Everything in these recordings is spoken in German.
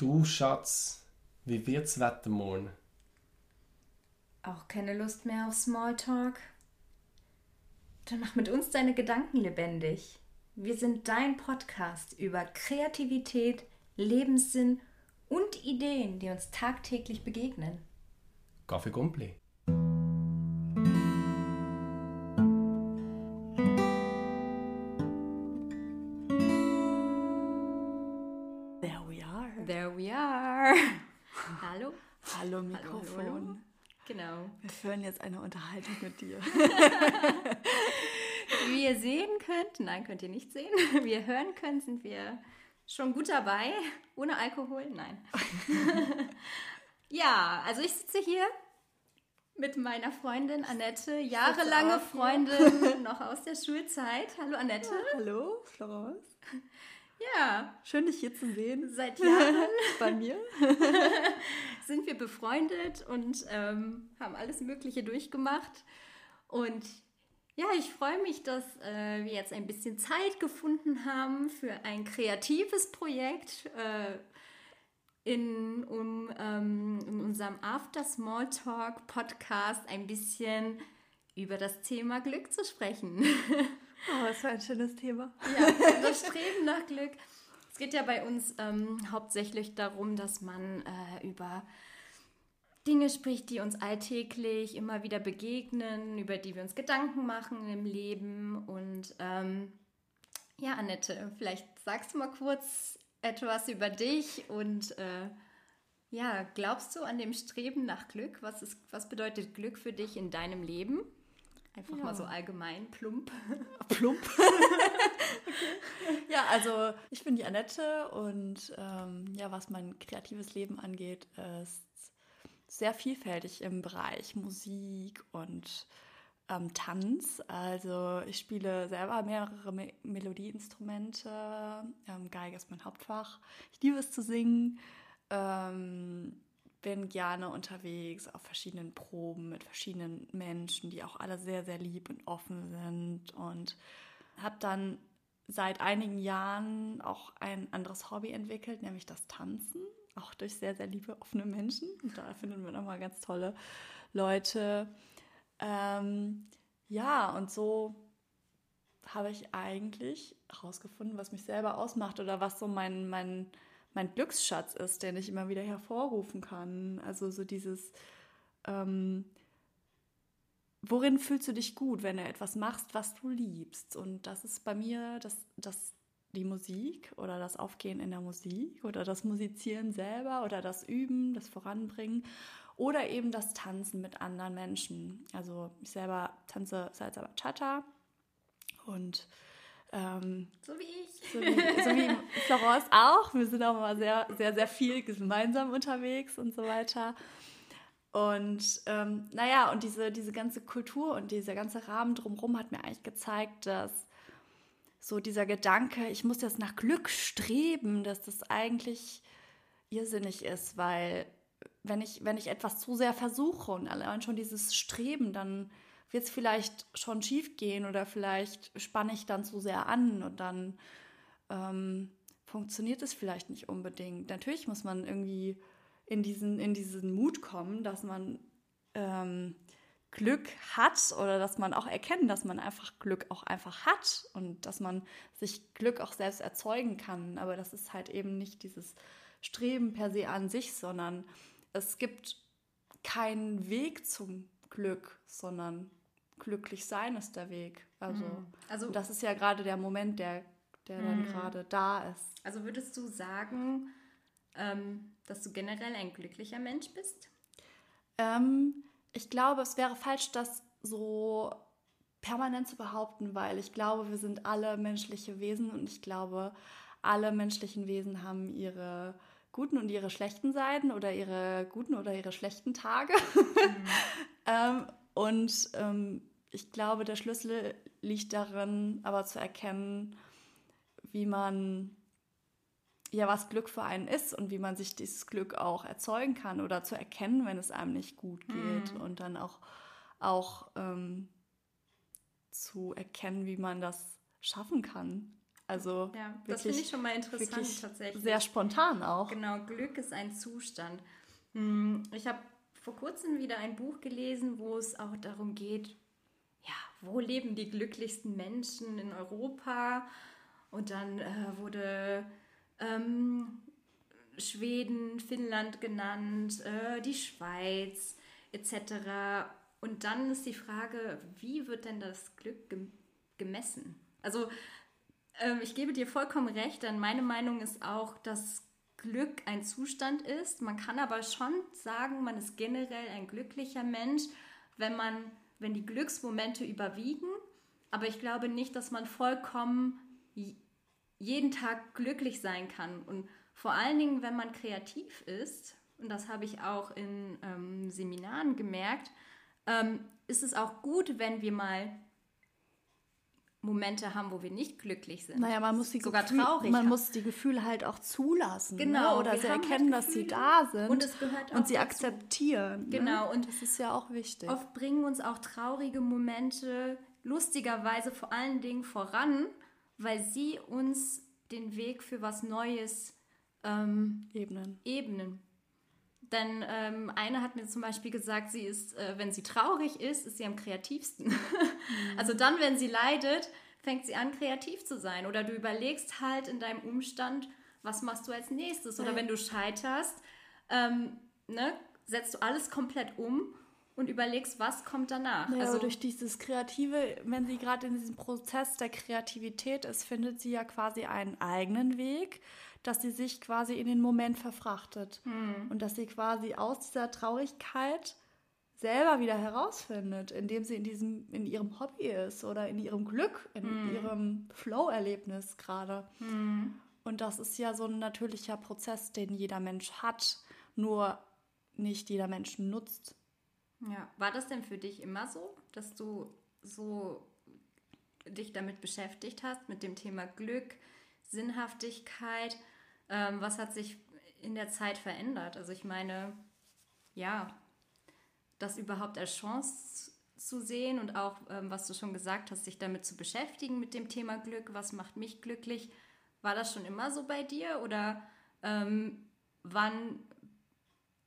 Du Schatz, wie wird's Wetter morgen? Auch keine Lust mehr auf Smalltalk? Dann mach mit uns deine Gedanken lebendig. Wir sind dein Podcast über Kreativität, Lebenssinn und Ideen, die uns tagtäglich begegnen. Kaffee Gumpli. Führen jetzt eine Unterhaltung mit dir. Wie ihr sehen könnt, nein, könnt ihr nicht sehen, wie ihr hören könnt, sind wir schon gut dabei. Ohne Alkohol, nein. ja, also ich sitze hier mit meiner Freundin Annette, jahrelange. Freundin noch aus der Schulzeit. Hallo Annette. Hallo, Florence. Ja, Schön, dich hier zu sehen. seit Jahren Bei mir. sind wir befreundet und ähm, haben alles Mögliche durchgemacht. Und ja, ich freue mich, dass äh, wir jetzt ein bisschen Zeit gefunden haben für ein kreatives Projekt äh, in, um ähm, in unserem After Smalltalk Podcast ein bisschen über das Thema Glück zu sprechen. Oh, was für ein schönes Thema. Ja, das Streben nach Glück. Es geht ja bei uns ähm, hauptsächlich darum, dass man äh, über Dinge spricht, die uns alltäglich immer wieder begegnen, über die wir uns Gedanken machen im Leben. Und ähm, ja, Annette, vielleicht sagst du mal kurz etwas über dich und äh, ja, glaubst du an dem Streben nach Glück? Was, ist, was bedeutet Glück für dich in deinem Leben? Einfach Ja. mal so allgemein, plump. Plump. Ja, also ich bin die Annette und ähm, ja, was mein kreatives Leben angeht, ist sehr vielfältig im Bereich Musik und ähm, Tanz. Also ich spiele selber mehrere Me Melodieinstrumente. Ähm, Geige ist mein Hauptfach. Ich liebe es zu singen. Ähm, bin gerne unterwegs auf verschiedenen Proben mit verschiedenen Menschen, die auch alle sehr, sehr lieb und offen sind. Und habe dann seit einigen Jahren auch ein anderes Hobby entwickelt, nämlich das Tanzen. Auch durch sehr, sehr liebe, offene Menschen. Und da finden wir nochmal ganz tolle Leute. Ähm, ja, und so habe ich eigentlich herausgefunden, was mich selber ausmacht oder was so mein, mein, mein Glücksschatz ist, den ich immer wieder hervorrufen kann. Also so dieses, ähm, worin fühlst du dich gut, wenn du etwas machst, was du liebst? Und das ist bei mir das, das, die Musik oder das Aufgehen in der Musik oder das Musizieren selber oder das Üben, das Voranbringen oder eben das Tanzen mit anderen Menschen. Also ich selber tanze Salsa Bachata und ähm, So wie ich. so wie, so wie Florence auch. Wir sind auch immer sehr, sehr, sehr viel gemeinsam unterwegs und so weiter. Und ähm, naja, und diese, diese ganze Kultur und dieser ganze Rahmen drumherum hat mir eigentlich gezeigt, dass so dieser Gedanke, ich muss jetzt nach Glück streben, dass das eigentlich irrsinnig ist, weil wenn ich, wenn ich etwas zu sehr versuche und allein schon dieses Streben, dann wird es vielleicht schon schief gehen oder vielleicht spanne ich dann zu sehr an und dann ähm, funktioniert es vielleicht nicht unbedingt. Natürlich muss man irgendwie in diesen, in diesen Mut kommen, dass man ähm, Glück hat oder dass man auch erkennt, dass man einfach Glück auch einfach hat und dass man sich Glück auch selbst erzeugen kann. Aber das ist halt eben nicht dieses Streben per se an sich, sondern es gibt keinen Weg zum Glück, sondern glücklich sein ist der Weg. Also, Also- und das ist ja gerade der Moment, der, der dann gerade da ist. Also würdest du sagen, ähm, dass du generell ein glücklicher Mensch bist? Ähm, ich glaube, es wäre falsch, das so permanent zu behaupten, weil ich glaube, wir sind alle menschliche Wesen und ich glaube, alle menschlichen Wesen haben ihre guten und ihre schlechten Seiten oder ihre guten oder ihre schlechten Tage. ähm, und ähm, ich glaube, der Schlüssel liegt darin, aber zu erkennen, wie man ja, was Glück für einen ist und wie man sich dieses Glück auch erzeugen kann oder zu erkennen, wenn es einem nicht gut geht und dann auch, auch ähm, zu erkennen, wie man das schaffen kann. Also ja, das finde ich schon mal interessant tatsächlich. Sehr spontan auch. Genau, Glück ist ein Zustand. Hm, ich habe vor kurzem wieder ein Buch gelesen, wo es auch darum geht, ja, wo leben die glücklichsten Menschen in Europa? Und dann äh, wurde ähm, Schweden, Finnland genannt, äh, die Schweiz etc. Und dann ist die Frage, wie wird denn das Glück gem gemessen? Also ähm, ich gebe dir vollkommen recht, denn meine Meinung ist auch, dass Glück ein Zustand ist. Man kann aber schon sagen, man ist generell ein glücklicher Mensch, wenn man, wenn die Glücksmomente überwiegen. Aber ich glaube nicht, dass man vollkommen jeden Tag glücklich sein kann. Und vor allen Dingen, wenn man kreativ ist, und das habe ich auch in ähm, Seminaren gemerkt, ähm, ist es auch gut, wenn wir mal Momente haben, wo wir nicht glücklich sind. Naja, man muss die sogar Gefühl, traurig. Man muss die Gefühle halt auch zulassen. Genau. Ne? Oder sie halt erkennen, dass sie da sind. Und es gehört auch Und sie dazu. akzeptieren. Genau. Ne? Und das ist ja auch wichtig. Oft bringen uns auch traurige Momente lustigerweise vor allen Dingen voran, weil sie uns den Weg für was Neues ähm, ebnen. ebnen. Denn ähm, eine hat mir zum Beispiel gesagt, sie ist, äh, wenn sie traurig ist, ist sie am kreativsten. Mhm. Also dann, wenn sie leidet, fängt sie an, kreativ zu sein. Oder du überlegst halt in deinem Umstand, was machst du als nächstes? Oder ja. wenn du scheiterst, ähm, ne, setzt du alles komplett um und überlegst, was kommt danach. Ja, also durch dieses Kreative, wenn sie gerade in diesem Prozess der Kreativität ist, findet sie ja quasi einen eigenen Weg dass sie sich quasi in den Moment verfrachtet hm. und dass sie quasi aus dieser Traurigkeit selber wieder herausfindet, indem sie in diesem in ihrem Hobby ist oder in ihrem Glück, in hm. ihrem Flow-Erlebnis gerade. Hm. Und das ist ja so ein natürlicher Prozess, den jeder Mensch hat, nur nicht jeder Mensch nutzt. Ja, war das denn für dich immer so, dass du so dich damit beschäftigt hast, mit dem Thema Glück, Sinnhaftigkeit? Ähm, was hat sich in der Zeit verändert? Also ich meine, ja, das überhaupt als Chance zu sehen und auch, ähm, was du schon gesagt hast, sich damit zu beschäftigen mit dem Thema Glück, was macht mich glücklich? War das schon immer so bei dir oder ähm, wann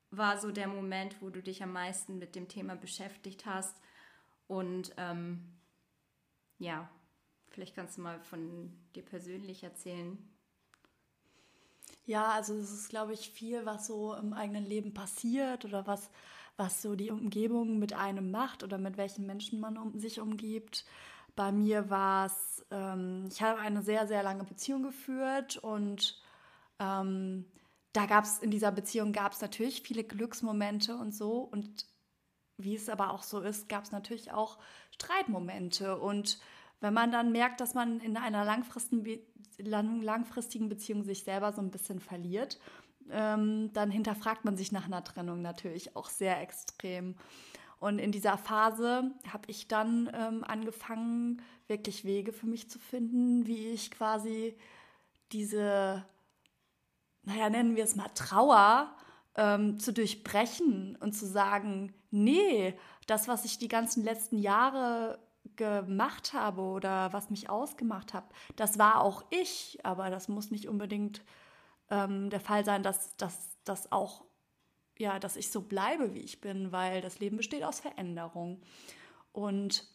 war so der Moment, wo du dich am meisten mit dem Thema beschäftigt hast? Und ähm, ja, vielleicht kannst du mal von dir persönlich erzählen, ja, also es ist, glaube ich, viel, was so im eigenen Leben passiert oder was, was so die Umgebung mit einem macht oder mit welchen Menschen man um sich umgibt. Bei mir war es, ähm, ich habe eine sehr, sehr lange Beziehung geführt und ähm, da gab es, in dieser Beziehung gab es natürlich viele Glücksmomente und so und wie es aber auch so ist, gab es natürlich auch Streitmomente und wenn man dann merkt, dass man in einer langfristigen, Beziehung sich selber so ein bisschen verliert, ähm, dann hinterfragt man sich nach einer Trennung natürlich auch sehr extrem. Und in dieser Phase habe ich dann ähm, angefangen, wirklich Wege für mich zu finden, wie ich quasi diese, naja, nennen wir es mal Trauer, ähm, zu durchbrechen und zu sagen, nee, das, was ich die ganzen letzten Jahre gemacht habe oder was mich ausgemacht hat, das war auch ich, aber das muss nicht unbedingt ähm, der Fall sein, dass das auch, ja, dass ich so bleibe, wie ich bin, weil das Leben besteht aus Veränderung. Und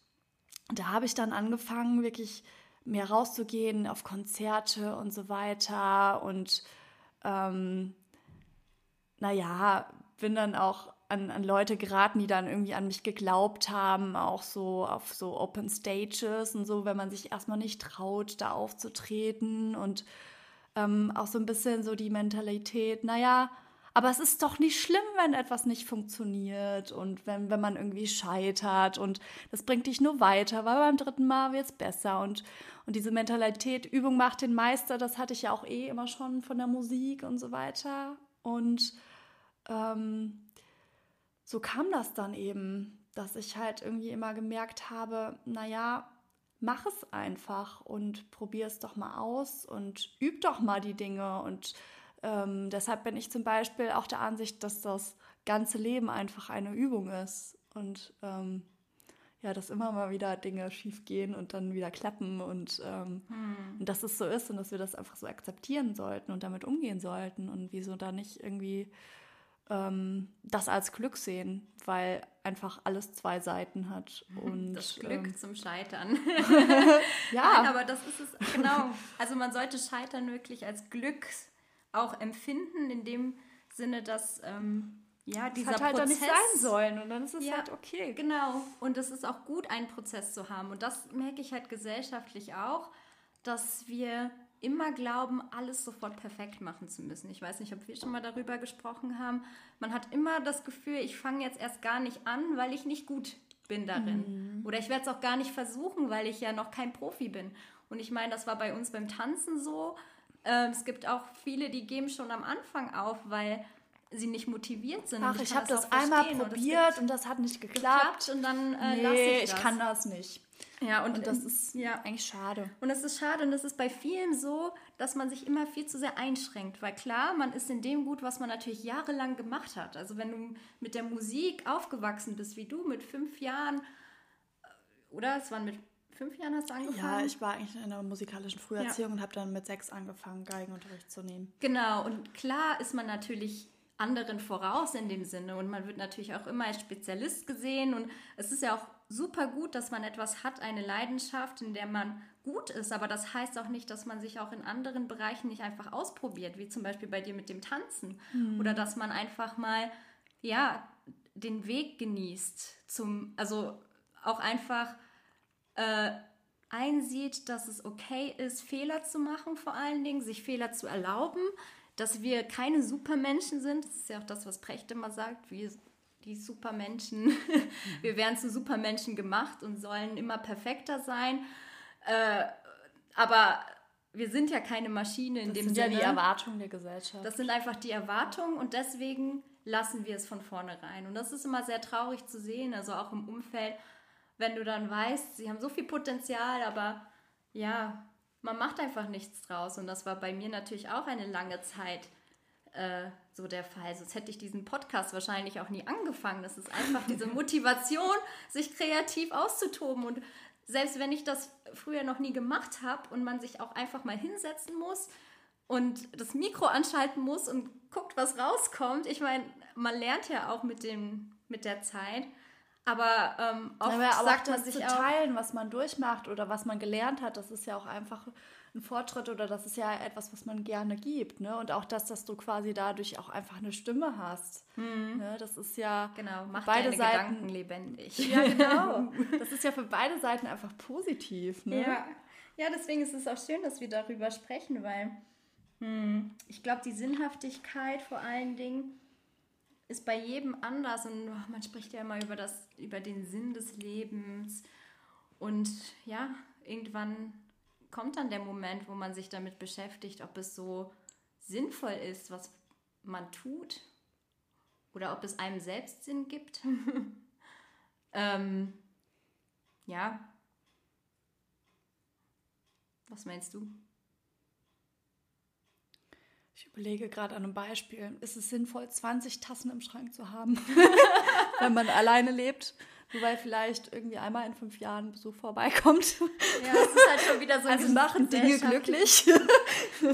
da habe ich dann angefangen, wirklich mehr rauszugehen auf Konzerte und so weiter und ähm, naja, bin dann auch an, an Leute geraten, die dann irgendwie an mich geglaubt haben, auch so auf so Open Stages und so, wenn man sich erstmal nicht traut, da aufzutreten und ähm, auch so ein bisschen so die Mentalität, naja, aber es ist doch nicht schlimm, wenn etwas nicht funktioniert und wenn, wenn man irgendwie scheitert und das bringt dich nur weiter, weil beim dritten Mal wird es besser und, und diese Mentalität, Übung macht den Meister, das hatte ich ja auch eh immer schon von der Musik und so weiter und ähm, so kam das dann eben, dass ich halt irgendwie immer gemerkt habe, naja, mach es einfach und probier es doch mal aus und üb doch mal die Dinge. Und ähm, deshalb bin ich zum Beispiel auch der Ansicht, dass das ganze Leben einfach eine Übung ist. Und ähm, ja, dass immer mal wieder Dinge schief gehen und dann wieder klappen und, ähm, hm. und dass es so ist und dass wir das einfach so akzeptieren sollten und damit umgehen sollten und wieso da nicht irgendwie ähm, das als Glück sehen, weil einfach alles zwei Seiten hat. Und, das Glück ähm, zum Scheitern. ja. Nein, aber das ist es, genau. Also man sollte Scheitern wirklich als Glück auch empfinden, in dem Sinne, dass ähm, ja, dieser hat halt Prozess nicht sein sollen und dann ist es ja, halt okay. Genau. Und es ist auch gut, einen Prozess zu haben. Und das merke ich halt gesellschaftlich auch, dass wir immer glauben, alles sofort perfekt machen zu müssen. Ich weiß nicht, ob wir schon mal darüber gesprochen haben. Man hat immer das Gefühl, ich fange jetzt erst gar nicht an, weil ich nicht gut bin darin. Mhm. Oder ich werde es auch gar nicht versuchen, weil ich ja noch kein Profi bin. Und ich meine, das war bei uns beim Tanzen so. Ähm, es gibt auch viele, die geben schon am Anfang auf, weil sie nicht motiviert sind. Ach, ich, ich habe das, das einmal probiert und, und, das hat nicht geklappt. und dann äh, nee, lasse ich das. ich kann das nicht. Ja, und, und das ist ja. eigentlich schade. Und es ist schade und es ist bei vielen so, dass man sich immer viel zu sehr einschränkt. Weil klar, man ist in dem gut, was man natürlich jahrelang gemacht hat. Also wenn du mit der Musik aufgewachsen bist, wie du mit fünf Jahren, äh, oder es waren mit fünf Jahren hast du angefangen? Ja, ich war eigentlich in einer musikalischen Früherziehung ja. und habe dann mit sechs angefangen, Geigenunterricht zu nehmen. Genau, und klar ist man natürlich anderen voraus in dem Sinne und man wird natürlich auch immer als Spezialist gesehen und es ist ja auch super gut, dass man etwas hat, eine Leidenschaft, in der man gut ist, aber das heißt auch nicht, dass man sich auch in anderen Bereichen nicht einfach ausprobiert, wie zum Beispiel bei dir mit dem Tanzen mhm. oder dass man einfach mal, ja, den Weg genießt zum, also auch einfach äh, einsieht, dass es okay ist, Fehler zu machen vor allen Dingen, sich Fehler zu erlauben, dass wir keine Supermenschen sind. Das ist ja auch das, was Precht immer sagt. Wir, die Supermenschen, wir werden zu Supermenschen gemacht und sollen immer perfekter sein. Äh, aber wir sind ja keine Maschine in das dem sind Sinne. ja die Erwartungen der Gesellschaft. Das sind einfach die Erwartungen und deswegen lassen wir es von vornherein. Und das ist immer sehr traurig zu sehen, also auch im Umfeld, wenn du dann weißt, sie haben so viel Potenzial, aber ja, man macht einfach nichts draus. Und das war bei mir natürlich auch eine lange Zeit äh, so der Fall. Sonst hätte ich diesen Podcast wahrscheinlich auch nie angefangen. Das ist einfach diese Motivation, sich kreativ auszutoben. Und selbst wenn ich das früher noch nie gemacht habe und man sich auch einfach mal hinsetzen muss und das Mikro anschalten muss und guckt, was rauskommt. Ich meine, man lernt ja auch mit, dem, mit der Zeit. Aber ähm, oft aber sagt auch man sich zu auch, teilen, was man durchmacht oder was man gelernt hat, das ist ja auch einfach ein Fortschritt oder das ist ja etwas, was man gerne gibt. Ne? Und auch das, dass du quasi dadurch auch einfach eine Stimme hast. Mhm. Ne? Das ist ja genau, macht beide deine Seiten Gedanken lebendig. Ja, genau. das ist ja für beide Seiten einfach positiv. Ne? Ja. ja, deswegen ist es auch schön, dass wir darüber sprechen, weil hm, ich glaube, die Sinnhaftigkeit vor allen Dingen ist bei jedem anders und oh, man spricht ja immer über, das, über den Sinn des Lebens. Und ja, irgendwann kommt dann der Moment, wo man sich damit beschäftigt, ob es so sinnvoll ist, was man tut oder ob es einem selbst Sinn gibt. ähm, ja. Was meinst du? Ich überlege gerade an einem Beispiel. Ist es sinnvoll, 20 Tassen im Schrank zu haben, wenn man alleine lebt? Weil vielleicht irgendwie einmal in fünf Jahren Besuch vorbeikommt. Ja, es ist schon wieder so Also machen Dinge glücklich.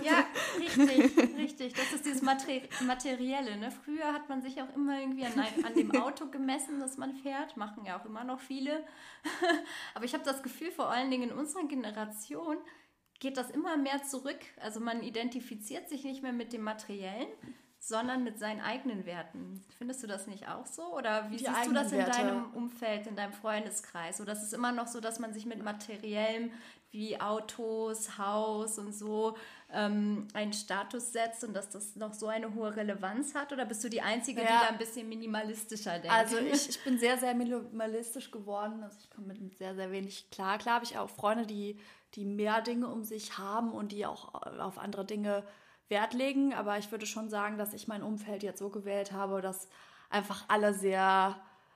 ja, richtig, richtig. Das ist dieses Materi Materielle. Ne? Früher hat man sich auch immer irgendwie an, an dem Auto gemessen, das man fährt. Machen ja auch immer noch viele. Aber ich habe das Gefühl, vor allen Dingen in unserer Generation, geht das immer mehr zurück. Also man identifiziert sich nicht mehr mit dem Materiellen, sondern mit seinen eigenen Werten. Findest du das nicht auch so? Oder wie Die siehst du das in Werte. deinem Umfeld, in deinem Freundeskreis? Oder ist es immer noch so, dass man sich mit Materiellem wie Autos, Haus und so ähm, einen Status setzt und dass das noch so eine hohe Relevanz hat? Oder bist du die Einzige, Ja. die da ein bisschen minimalistischer denkt? Also ich, ich bin sehr, sehr minimalistisch geworden. Also ich komme mit sehr, sehr wenig klar. Klar habe ich auch Freunde, die, die mehr Dinge um sich haben und die auch auf andere Dinge Wert legen. Aber ich würde schon sagen, dass ich mein Umfeld jetzt so gewählt habe, dass einfach alle sehr,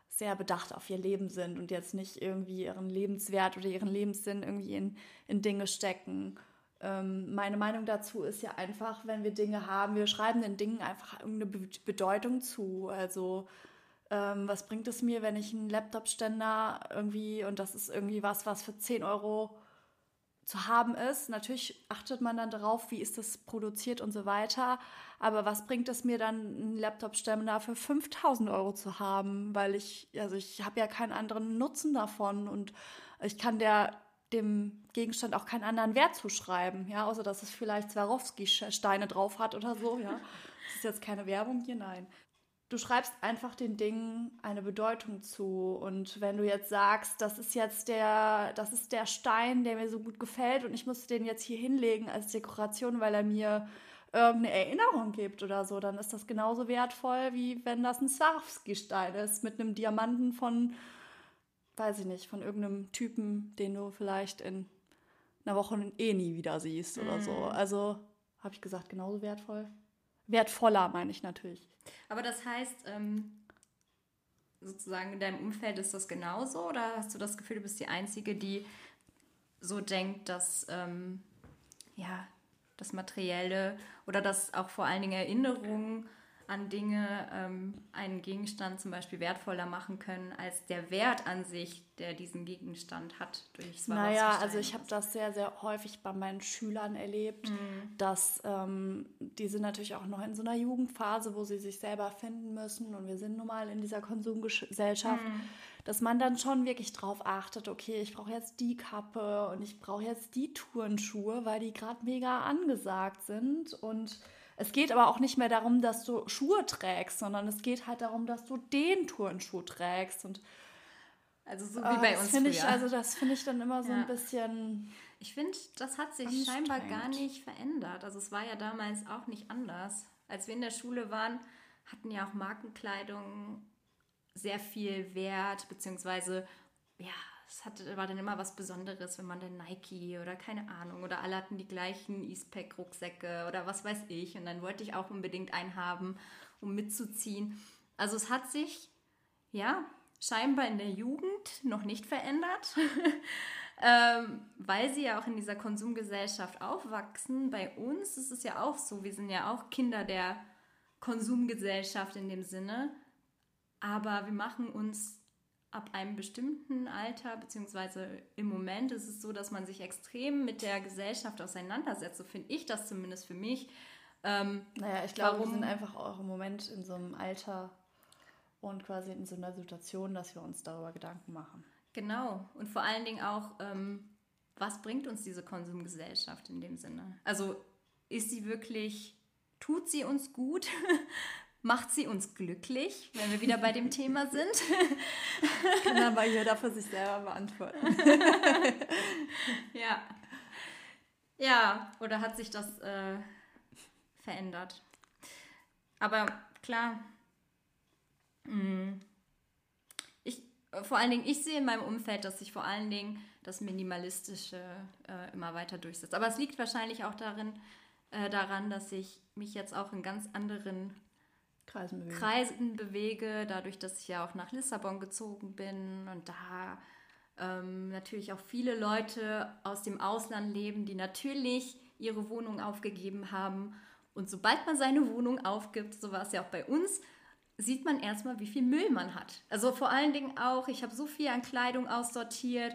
sehr bedacht auf ihr Leben sind und jetzt nicht irgendwie ihren Lebenswert oder ihren Lebenssinn irgendwie in, in Dinge stecken. Ähm, meine Meinung dazu ist ja einfach, wenn wir Dinge haben, wir schreiben den Dingen einfach irgendeine Be Bedeutung zu. Also Ähm, was bringt es mir, wenn ich einen Laptop-Ständer irgendwie, und das ist irgendwie was, was für 10 Euro zu haben ist. Natürlich achtet man dann darauf, wie ist das produziert und so weiter. Aber was bringt es mir dann, einen Laptop-Ständer für 5000 Euro zu haben? Weil ich, also ich habe ja keinen anderen Nutzen davon und ich kann der dem Gegenstand auch keinen anderen Wert zuschreiben, ja, außer dass es vielleicht Swarovski-Steine drauf hat oder so, ja. Das ist jetzt keine Werbung hier, nein du schreibst einfach den Dingen eine Bedeutung zu. Und wenn du jetzt sagst, das ist jetzt der, das ist der Stein, der mir so gut gefällt und ich muss den jetzt hier hinlegen als Dekoration, weil er mir irgendeine Erinnerung gibt oder so, dann ist das genauso wertvoll, wie wenn das ein Swarovski-Stein ist mit einem Diamanten von, weiß ich nicht, von irgendeinem Typen, den du vielleicht in einer Woche eh nie wieder siehst oder mm. so. Mhm. Also habe ich gesagt, genauso wertvoll. Wertvoller meine ich natürlich. Aber das heißt, ähm, sozusagen in deinem Umfeld ist das genauso oder hast du das Gefühl, du bist die Einzige, die so denkt, dass ähm, ja, das Materielle oder dass auch vor allen Dingen Erinnerungen an Dinge ähm, einen Gegenstand zum Beispiel wertvoller machen können als der Wert an sich, der diesen Gegenstand hat durch Naja, also ich habe das sehr, sehr häufig bei meinen Schülern erlebt, mhm. dass ähm, die sind natürlich auch noch in so einer Jugendphase, wo sie sich selber finden müssen und wir sind nun mal in dieser Konsumgesellschaft. Mhm. Dass man dann schon wirklich drauf achtet, okay, ich brauche jetzt die Kappe und ich brauche jetzt die Turnschuhe, weil die gerade mega angesagt sind und es geht aber auch nicht mehr darum, dass du Schuhe trägst, sondern es geht halt darum, dass du den Turnschuh trägst. Und also so wie oh, bei uns früher. Ich, also das finde ich dann immer so ja. ein bisschen. Ich finde, das hat sich scheinbar gar nicht verändert. Also es war ja damals auch nicht anders. Als wir in der Schule waren, hatten ja auch Markenkleidung sehr viel Wert, beziehungsweise ja, es hatte, war dann immer was Besonderes, wenn man dann Nike oder keine Ahnung oder alle hatten die gleichen Eastpack-Rucksäcke oder was weiß ich. Und dann wollte ich auch unbedingt einen haben, um mitzuziehen. Also es hat sich, ja, scheinbar in der Jugend noch nicht verändert, ähm, weil sie ja auch in dieser Konsumgesellschaft aufwachsen. Bei uns ist es ja auch so, wir sind ja auch Kinder der Konsumgesellschaft in dem Sinne, aber wir machen uns ab einem bestimmten Alter, beziehungsweise im Moment ist es so, dass man sich extrem mit der Gesellschaft auseinandersetzt. So finde ich das zumindest für mich. Ähm, naja, ich glaube, wir sind einfach auch im Moment in so einem Alter und quasi in so einer Situation, dass wir uns darüber Gedanken machen. Genau. Und vor allen Dingen auch, ähm, was bringt uns diese Konsumgesellschaft in dem Sinne? Also ist sie wirklich, tut sie uns gut? Macht sie uns glücklich, wenn wir wieder bei dem Thema sind? Kann aber jeder für sich selber beantworten. ja. Ja, oder hat sich das äh, verändert? Aber klar, mm, ich, vor allen Dingen, ich sehe in meinem Umfeld, dass sich vor allen Dingen das Minimalistische äh, immer weiter durchsetzt. Aber es liegt wahrscheinlich auch darin, äh, daran, dass ich mich jetzt auch in ganz anderen Kreisen bewege. Kreisen bewege, dadurch, dass ich ja auch nach Lissabon gezogen bin und da ähm, natürlich auch viele Leute aus dem Ausland leben, die natürlich ihre Wohnung aufgegeben haben. Und sobald man seine Wohnung aufgibt, so war es ja auch bei uns, sieht man erstmal, wie viel Müll man hat. Also vor allen Dingen auch, ich habe so viel an Kleidung aussortiert,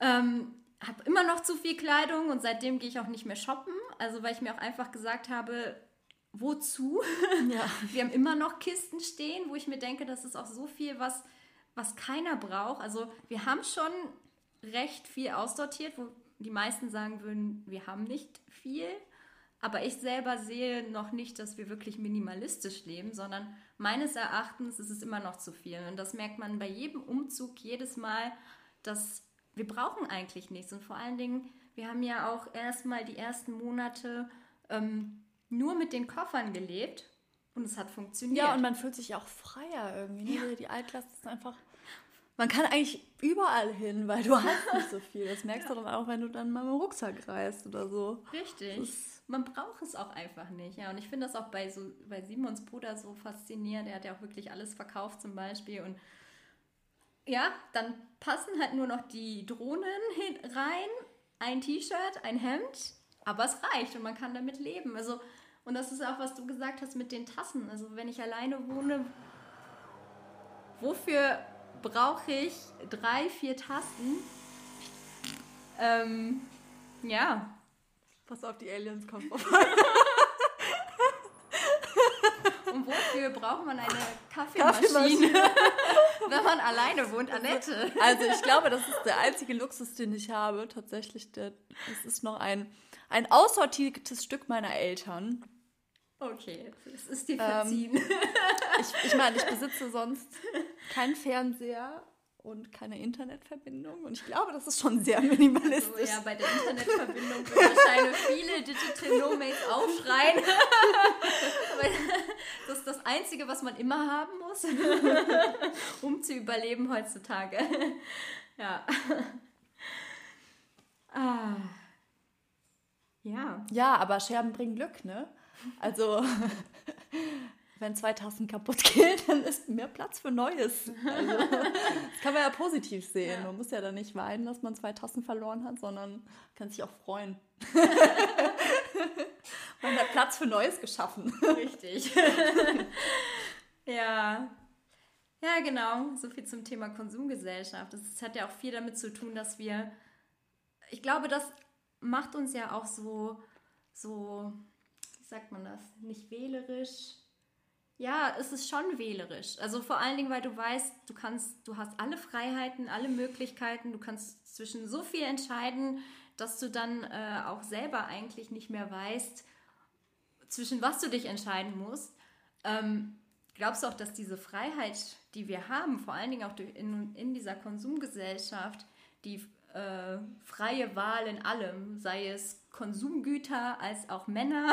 ähm, habe immer noch zu viel Kleidung und seitdem gehe ich auch nicht mehr shoppen. Also weil ich mir auch einfach gesagt habe, wozu? Ja. Wir haben immer noch Kisten stehen, wo ich mir denke, das ist auch so viel, was, was keiner braucht. Also wir haben schon recht viel aussortiert, wo die meisten sagen würden, wir haben nicht viel. Aber ich selber sehe noch nicht, dass wir wirklich minimalistisch leben, sondern meines Erachtens ist es immer noch zu viel. Und das merkt man bei jedem Umzug jedes Mal, dass wir brauchen eigentlich nichts. Und vor allen Dingen, wir haben ja auch erstmal die ersten Monate ähm, nur mit den Koffern gelebt und es hat funktioniert. Ja, und man fühlt sich auch freier irgendwie. Ne? Ja. Die Altklasse ist einfach. Man kann eigentlich überall hin, weil du hast nicht so viel. Das merkst ja. du dann auch, wenn du dann mal mit dem Rucksack reist oder so. Richtig. Man braucht es auch einfach nicht. Ja, und ich finde das auch bei, so, bei Simons Bruder so faszinierend. Der hat ja auch wirklich alles verkauft zum Beispiel. Und ja, dann passen halt nur noch die Drohnen rein, ein T-Shirt, ein Hemd, aber es reicht und man kann damit leben. Also und das ist auch, was du gesagt hast mit den Tassen. Also wenn ich alleine wohne, wofür brauche ich drei, vier Tasten? Ähm, ja. Pass auf, die Aliens kommen vorbei. Und wofür braucht man eine Kaffeemaschine, wenn man alleine wohnt, Annette? Also ich glaube, das ist der einzige Luxus, den ich habe. Tatsächlich, der, das ist noch ein, ein aussortiertes Stück meiner Eltern. Okay, es ist dir verziehen. Ähm, ich, ich meine, ich besitze sonst keinen Fernseher und keine Internetverbindung. Und ich glaube, das ist schon sehr minimalistisch. Also, ja, bei der Internetverbindung würden wahrscheinlich viele Digital Nomads aufschreien. das ist das Einzige, was man immer haben muss, um zu überleben heutzutage. Ja. Ah. Ja. Ja, aber Scherben bringen Glück, ne? Also, wenn 2000 kaputt geht, dann ist mehr Platz für Neues. Also, das kann man ja positiv sehen. Ja. Man muss ja dann nicht weinen, dass man 2000 verloren hat, sondern kann sich auch freuen. man hat Platz für Neues geschaffen. Richtig. ja. Ja, genau. So viel zum Thema Konsumgesellschaft. Das hat ja auch viel damit zu tun, dass wir, ich glaube, das macht uns ja auch so, so, wie sagt man das, nicht wählerisch, ja, es ist schon wählerisch. Also vor allen Dingen, weil du weißt, du kannst, du hast alle Freiheiten, alle Möglichkeiten, du kannst zwischen so viel entscheiden, dass du dann äh, auch selber eigentlich nicht mehr weißt, zwischen was du dich entscheiden musst. Ähm, glaubst du auch, dass diese Freiheit, die wir haben, vor allen Dingen auch in, in dieser Konsumgesellschaft, die äh, freie Wahl in allem, sei es Konsumgüter als auch Männer,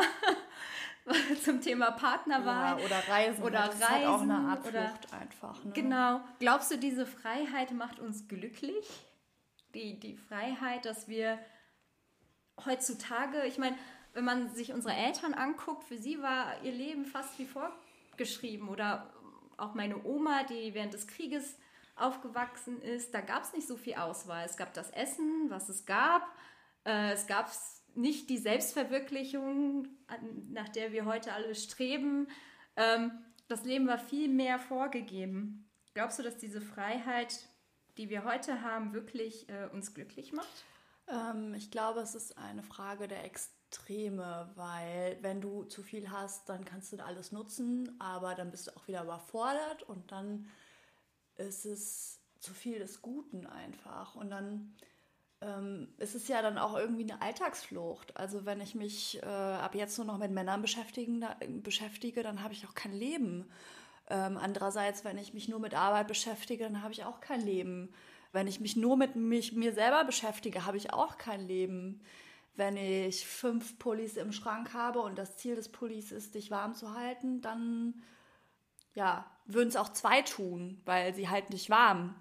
zum Thema Partnerwahl. Ja, oder Reisen. Oder das Reisen. Ist halt auch eine Art oder, Flucht einfach. Ne? Genau. Glaubst du, diese Freiheit macht uns glücklich? Die, die Freiheit, dass wir heutzutage, ich meine, wenn man sich unsere Eltern anguckt, für sie war ihr Leben fast wie vorgeschrieben. Oder auch meine Oma, die während des Krieges aufgewachsen ist, da gab es nicht so viel Auswahl. Es gab das Essen, was es gab. Äh, es gab nicht die Selbstverwirklichung, nach der wir heute alle streben. Ähm, das Leben war viel mehr vorgegeben. Glaubst du, dass diese Freiheit, die wir heute haben, wirklich äh, uns glücklich macht? Ähm, ich glaube, es ist eine Frage der Extreme, weil wenn du zu viel hast, dann kannst du alles nutzen, aber dann bist du auch wieder überfordert und dann ist es zu viel des Guten einfach. Und dann ähm, es ist ja dann auch irgendwie eine Alltagsflucht. Also wenn ich mich äh, ab jetzt nur noch mit Männern beschäftigen, da, beschäftige, dann habe ich auch kein Leben. Ähm, andererseits, wenn ich mich nur mit Arbeit beschäftige, dann habe ich auch kein Leben. Wenn ich mich nur mit mich, mir selber beschäftige, habe ich auch kein Leben. Wenn ich fünf Pullis im Schrank habe und das Ziel des Pullis ist, dich warm zu halten, dann ja, würden es auch zwei tun, weil sie halten dich warm.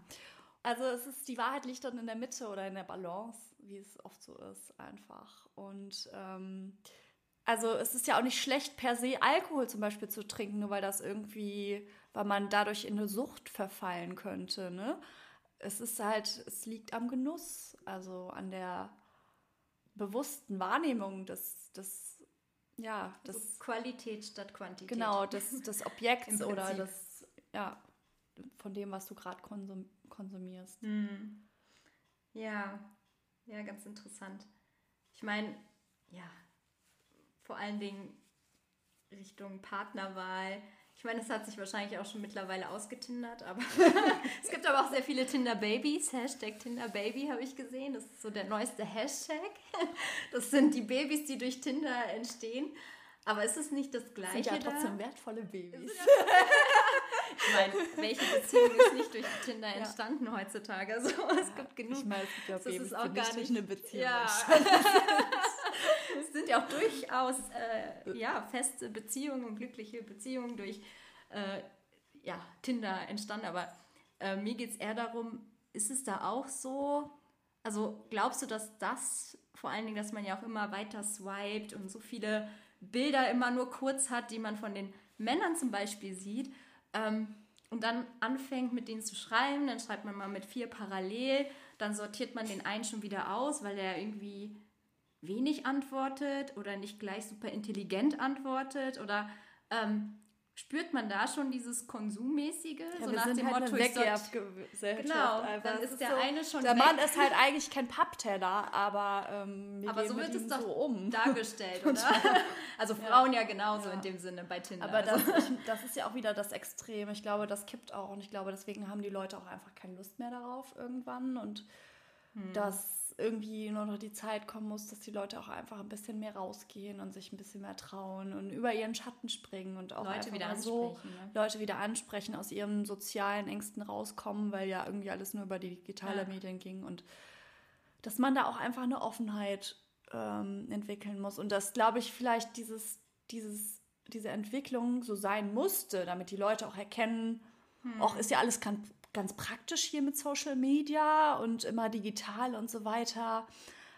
Also es ist, die Wahrheit liegt dann in der Mitte oder in der Balance, wie es oft so ist, einfach. Und ähm, also es ist ja auch nicht schlecht per se Alkohol zum Beispiel zu trinken, nur weil das irgendwie, weil man dadurch in eine Sucht verfallen könnte. Ne? Es ist halt, es liegt am Genuss, also an der bewussten Wahrnehmung des, des ja, des also Qualität statt Quantität. Genau, des, des Objekts oder des, ja, von dem, was du gerade konsumierst konsumierst. Mhm. Ja, ja, ganz interessant. Ich meine, ja, vor allen Dingen Richtung Partnerwahl. Ich meine, es hat sich wahrscheinlich auch schon mittlerweile ausgetindert, aber es gibt aber auch sehr viele Tinder-Babys. Hashtag Tinder-Baby habe ich gesehen. Das ist so der neueste Hashtag. Das sind die Babys, die durch Tinder entstehen. Aber ist es nicht das Gleiche? Sind ja trotzdem da? wertvolle Babys. ich meine, welche Beziehung ist nicht durch Tinder ja. entstanden heutzutage? Also, es gibt genug. Ich meine, es gibt ja Babys, ist auch gar nicht eine Beziehung. Ja. Es sind ja auch durchaus äh, ja, feste Beziehungen und glückliche Beziehungen durch äh, ja, Tinder entstanden. Aber äh, mir geht es eher darum, ist es da auch so? Also glaubst du, dass das vor allen Dingen, dass man ja auch immer weiter swiped und so viele Bilder immer nur kurz hat, die man von den Männern zum Beispiel sieht, ähm, und dann anfängt mit denen zu schreiben, dann schreibt man mal mit vier parallel, dann sortiert man den einen schon wieder aus, weil er irgendwie wenig antwortet oder nicht gleich super intelligent antwortet oder ähm, spürt man da schon dieses Konsummäßige? Ja, so wir nach sind dem halt Motto, ich Wegwerfgesellschaft Genau, einfach. dann Es ist der eine schon Der weg. Mann ist halt eigentlich kein Pappteller, aber ähm, Aber so wird es doch so um. dargestellt, oder? Also Frauen ja, genauso Ja. in dem Sinne bei Tinder. Aber das, also, das ist ja auch wieder das Extrem. Ich glaube, das kippt auch. Und ich glaube, deswegen haben die Leute auch einfach keine Lust mehr darauf irgendwann. Und Hm. dass irgendwie nur noch die Zeit kommen muss, dass die Leute auch einfach ein bisschen mehr rausgehen und sich ein bisschen mehr trauen und über ihren Schatten springen und auch Leute wieder so ne? Leute wieder ansprechen, aus ihren sozialen Ängsten rauskommen, weil ja irgendwie alles nur über die digitale Ja. Medien ging. Und dass man da auch einfach eine Offenheit ähm, entwickeln muss. Und dass, glaube ich, vielleicht dieses, dieses, diese Entwicklung so sein musste, damit die Leute auch erkennen, auch ist ja alles ganz, ganz praktisch hier mit Social Media und immer digital und so weiter.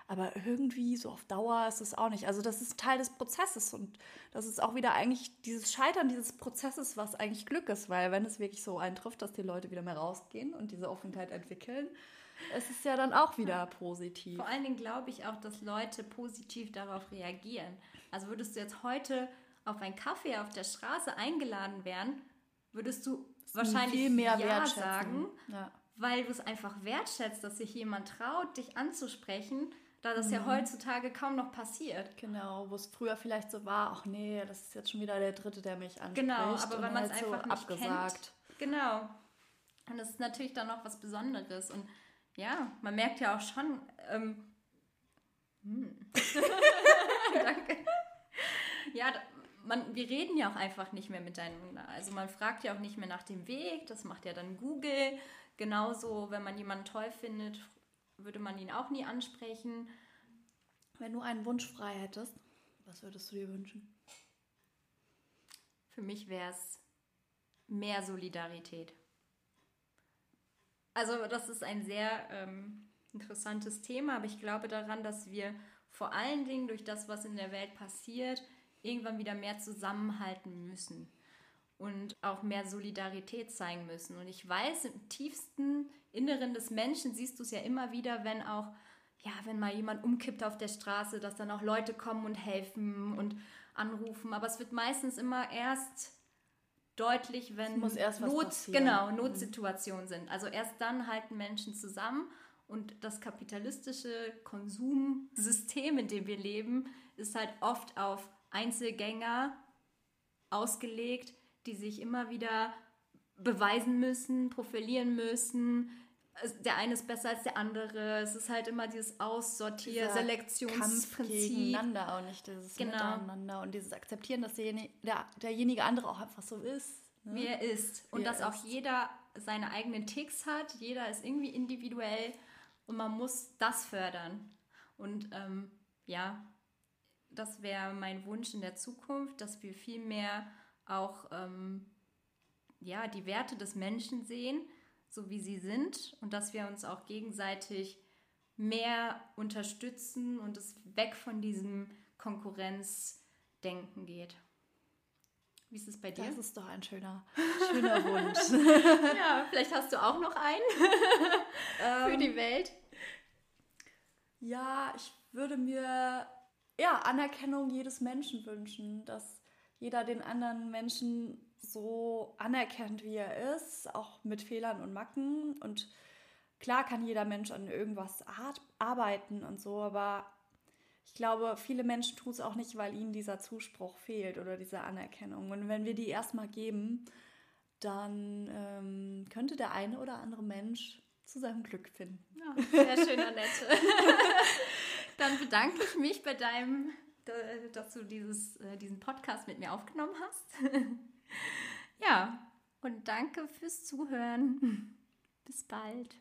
Aber irgendwie so auf Dauer ist es auch nicht. Also das ist Teil des Prozesses und das ist auch wieder eigentlich dieses Scheitern dieses Prozesses, was eigentlich Glück ist, weil wenn es wirklich so eintrifft, dass die Leute wieder mehr rausgehen und diese Offenheit entwickeln, es ist ja dann auch wieder positiv. Vor allen Dingen glaube ich auch, dass Leute positiv darauf reagieren. Also würdest du jetzt heute auf einen Kaffee auf der Straße eingeladen werden, würdest du wahrscheinlich viel mehr ja sagen, Ja. weil du es einfach wertschätzt, dass sich jemand traut, dich anzusprechen, da das Mhm. ja heutzutage kaum noch passiert. Genau, wo es früher vielleicht so war, ach nee, das ist jetzt schon wieder der Dritte, der mich anspricht. Genau, aber wenn man es halt einfach nicht abgesagt. kennt. Genau. Und das ist natürlich dann noch was Besonderes. Und ja, man merkt ja auch schon. Ähm, hm. Danke. Ja, man, wir reden ja auch einfach nicht mehr miteinander. Also man fragt ja auch nicht mehr nach dem Weg. Das macht ja dann Google. Genauso, wenn man jemanden toll findet, würde man ihn auch nie ansprechen. Wenn du einen Wunsch frei hättest, was würdest du dir wünschen? Für mich wäre es mehr Solidarität. Also das ist ein sehr ähm, interessantes Thema, aber ich glaube daran, dass wir vor allen Dingen durch das, was in der Welt passiert, irgendwann wieder mehr zusammenhalten müssen und auch mehr Solidarität zeigen müssen. Und ich weiß, im tiefsten Inneren des Menschen siehst du es ja immer wieder, wenn auch, ja, wenn mal jemand umkippt auf der Straße, dass dann auch Leute kommen und helfen und anrufen. Aber es wird meistens immer erst deutlich, wenn Not, genau, Notsituationen sind. Also erst dann halten Menschen zusammen und das kapitalistische Konsumsystem, in dem wir leben, ist halt oft auf Einzelgänger ausgelegt, die sich immer wieder beweisen müssen, profilieren müssen. Es- Der eine ist besser als der andere. Es ist halt immer dieses Aussortier, Dieser Selektionsprinzip. gegeneinander und nicht dieses Genau. Miteinander und dieses Akzeptieren, dass derjenige, der, derjenige andere auch einfach so ist. Ne? wie er ist. Und er dass auch ist. jeder seine eigenen Ticks hat. Jeder ist irgendwie individuell und man muss das fördern. Und ähm, ja, das wäre mein Wunsch in der Zukunft, dass wir viel mehr auch ähm, ja, die Werte des Menschen sehen, so wie sie sind und dass wir uns auch gegenseitig mehr unterstützen und es weg von diesem Konkurrenzdenken geht. Wie ist es bei dir? Das ist doch ein schöner, schöner Wunsch. Ja, vielleicht hast du auch noch einen für die Welt. Ja, ich würde mir ja, Anerkennung jedes Menschen wünschen, dass jeder den anderen Menschen so anerkennt, wie er ist, auch mit Fehlern und Macken. Und klar kann jeder Mensch an irgendwas arbeiten und so, aber ich glaube, viele Menschen tun es auch nicht, weil ihnen dieser Zuspruch fehlt oder diese Anerkennung. Und wenn wir die erstmal geben, dann ähm, könnte der eine oder andere Mensch zu seinem Glück finden. Ja, sehr schön, Annette. Dann bedanke ich mich bei deinem, dass du dieses, äh, diesen Podcast mit mir aufgenommen hast. Ja, und danke fürs Zuhören. Bis bald.